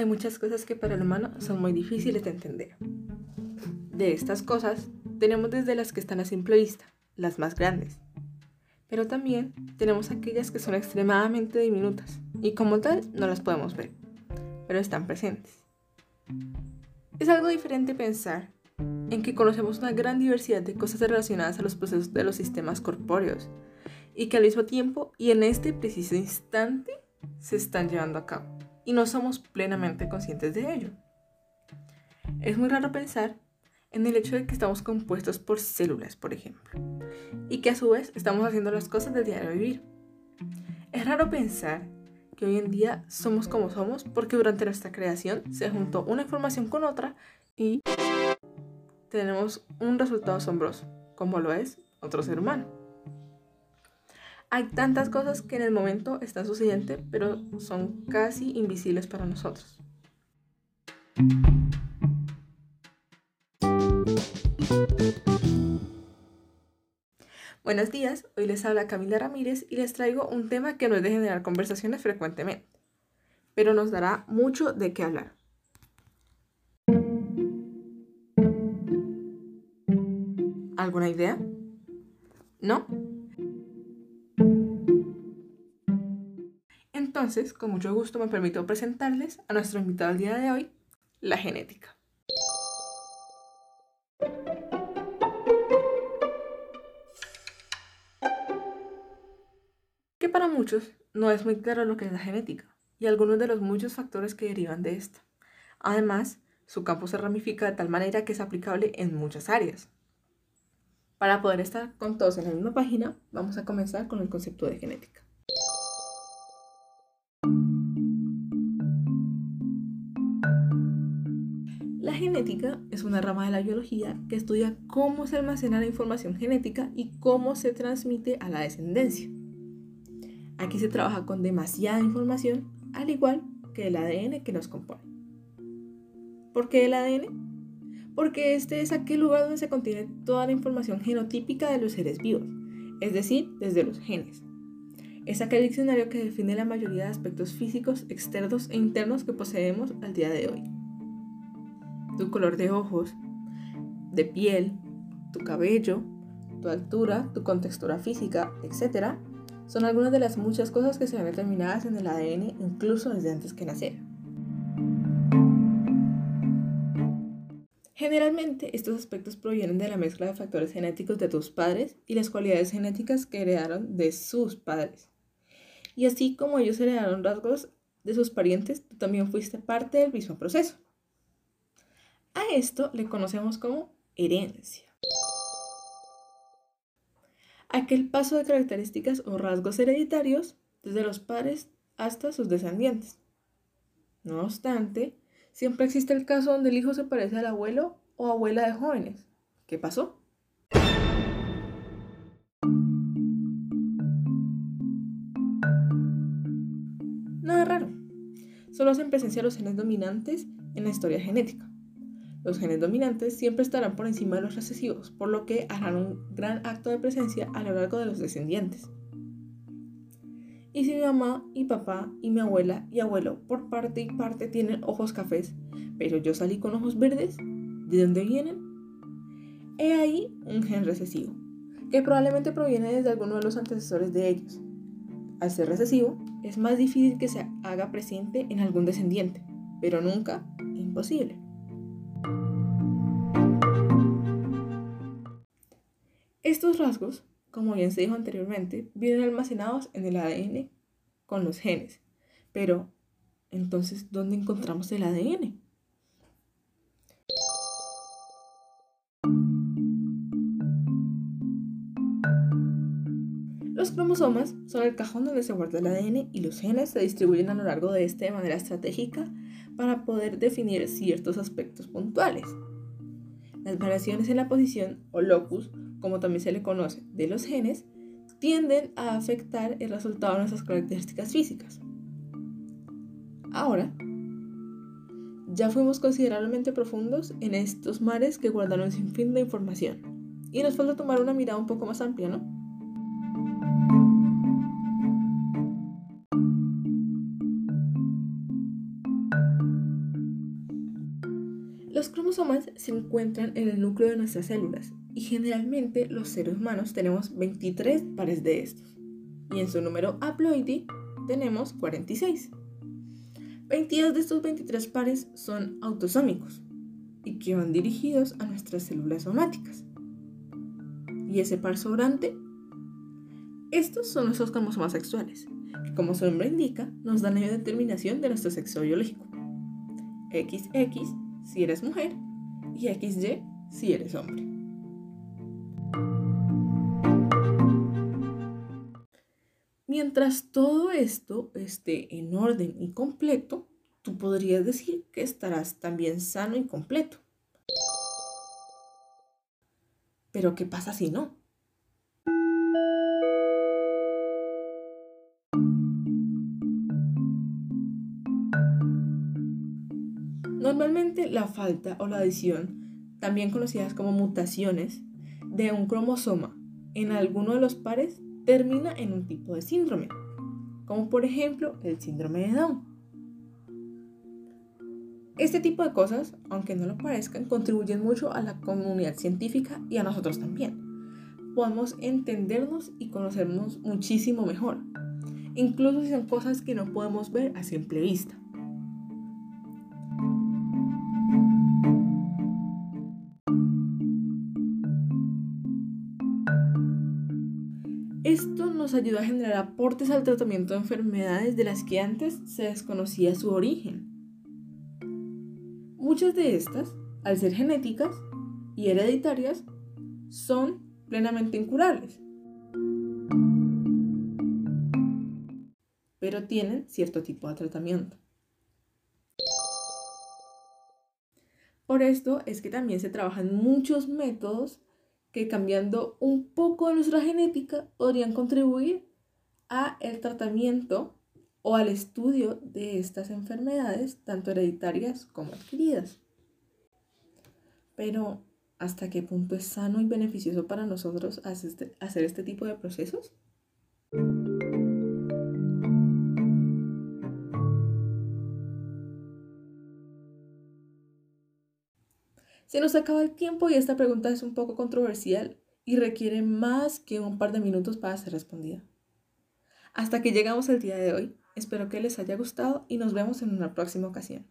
hay muchas cosas que para el humano son muy difíciles de entender. De estas cosas, tenemos desde las que están a simple vista, las más grandes. Pero también tenemos aquellas que son extremadamente diminutas y como tal no las podemos ver, pero están presentes. Es algo diferente pensar en que conocemos una gran diversidad de cosas relacionadas a los procesos de los sistemas corpóreos y que al mismo tiempo y en este preciso instante se están llevando a cabo y no somos plenamente conscientes de ello. Es muy raro pensar en el hecho de que estamos compuestos por células, por ejemplo, y que a su vez estamos haciendo las cosas del diario vivir. Es raro pensar que hoy en día somos como somos porque durante nuestra creación se juntó una información con otra y tenemos un resultado asombroso, como lo es otro ser humano. Hay tantas cosas que en el momento están sucediendo, pero son casi invisibles para nosotros. Buenos días, hoy les habla Camila Ramírez y les traigo un tema que no es de generar conversaciones frecuentemente, pero nos dará mucho de qué hablar. ¿Alguna idea? ¿No? Entonces, con mucho gusto me permito presentarles a nuestro invitado del día de hoy, la genética. Que para muchos no es muy claro lo que es la genética y algunos de los muchos factores que derivan de esta. Además, su campo se ramifica de tal manera que es aplicable en muchas áreas. Para poder estar con todos en la misma página, vamos a comenzar con el concepto de genética. Genética es una rama de la biología que estudia cómo se almacena la información genética y cómo se transmite a la descendencia. Aquí se trabaja con demasiada información, al igual que el ADN que nos compone. ¿Por qué el ADN? Porque este es aquel lugar donde se contiene toda la información genotípica de los seres vivos, es decir, desde los genes. Es aquel diccionario que define la mayoría de aspectos físicos externos e internos que poseemos al día de hoy. Tu color de ojos, de piel, tu cabello, tu altura, tu contextura física, etc., son algunas de las muchas cosas que se ven determinadas en el ADN incluso desde antes que nacer. Generalmente estos aspectos provienen de la mezcla de factores genéticos de tus padres y las cualidades genéticas que heredaron de sus padres. Y así como ellos heredaron rasgos de sus parientes, tú también fuiste parte del mismo proceso. A esto le conocemos como herencia aquel paso de características o rasgos hereditarios desde los padres hasta sus descendientes. No obstante, siempre existe el caso donde el hijo se parece al abuelo o abuela de jóvenes. ¿Qué pasó? Nada raro. Solo hacen presencia los genes dominantes en la historia genética. Los genes dominantes siempre estarán por encima de los recesivos, por lo que harán un gran acto de presencia a lo largo de los descendientes. Y si mi mamá y papá y mi abuela y abuelo por parte y parte tienen ojos cafés, pero yo salí con ojos verdes, ¿de dónde vienen? He ahí un gen recesivo, que probablemente proviene desde alguno de los antecesores de ellos. Al ser recesivo, es más difícil que se haga presente en algún descendiente, pero nunca imposible. Estos rasgos, como bien se dijo anteriormente, vienen almacenados en el ADN con los genes. Pero, entonces, ¿dónde encontramos el ADN? Los cromosomas son el cajón donde se guarda el ADN y los genes se distribuyen a lo largo de este de manera estratégica para poder definir ciertos aspectos puntuales. Las variaciones en la posición o locus como también se le conoce, de los genes, tienden a afectar el resultado de nuestras características físicas. Ahora, ya fuimos considerablemente profundos en estos mares que guardan un sinfín de información. Y nos falta tomar una mirada un poco más amplia, ¿no? Se encuentran en el núcleo de nuestras células y generalmente los seres humanos tenemos 23 pares de estos y en su número haploide tenemos 46. 22 de estos 23 pares son autosómicos y que van dirigidos a nuestras células somáticas. ¿Y ese par sobrante? Estos son nuestros cromosomas sexuales, que como su nombre indica, nos dan la determinación de nuestro sexo biológico. XX si eres mujer y XY si eres hombre. Mientras todo esto esté en orden y completo, tú podrías decir que estarás también sano y completo. Pero ¿qué pasa si no? La falta o la adición, también conocidas como mutaciones, de un cromosoma en alguno de los pares termina en un tipo de síndrome, como por ejemplo el síndrome de Down. Este tipo de cosas, aunque no lo parezcan, contribuyen mucho a la comunidad científica y a nosotros también. Podemos entendernos y conocernos muchísimo mejor, incluso si son cosas que no podemos ver a simple vista. Esto nos ayuda a generar aportes al tratamiento de enfermedades de las que antes se desconocía su origen. Muchas de estas, al ser genéticas y hereditarias, son plenamente incurables, pero tienen cierto tipo de tratamiento. Por esto es que también se trabajan muchos métodos que cambiando un poco nuestra genética podrían contribuir a el tratamiento o al estudio de estas enfermedades, tanto hereditarias como adquiridas. Pero, ¿hasta qué punto es sano y beneficioso para nosotros hacer este, este tipo de procesos? Se nos acaba el tiempo y esta pregunta es un poco controversial y requiere más que un par de minutos para ser respondida. Hasta que llegamos al día de hoy, espero que les haya gustado y nos vemos en una próxima ocasión.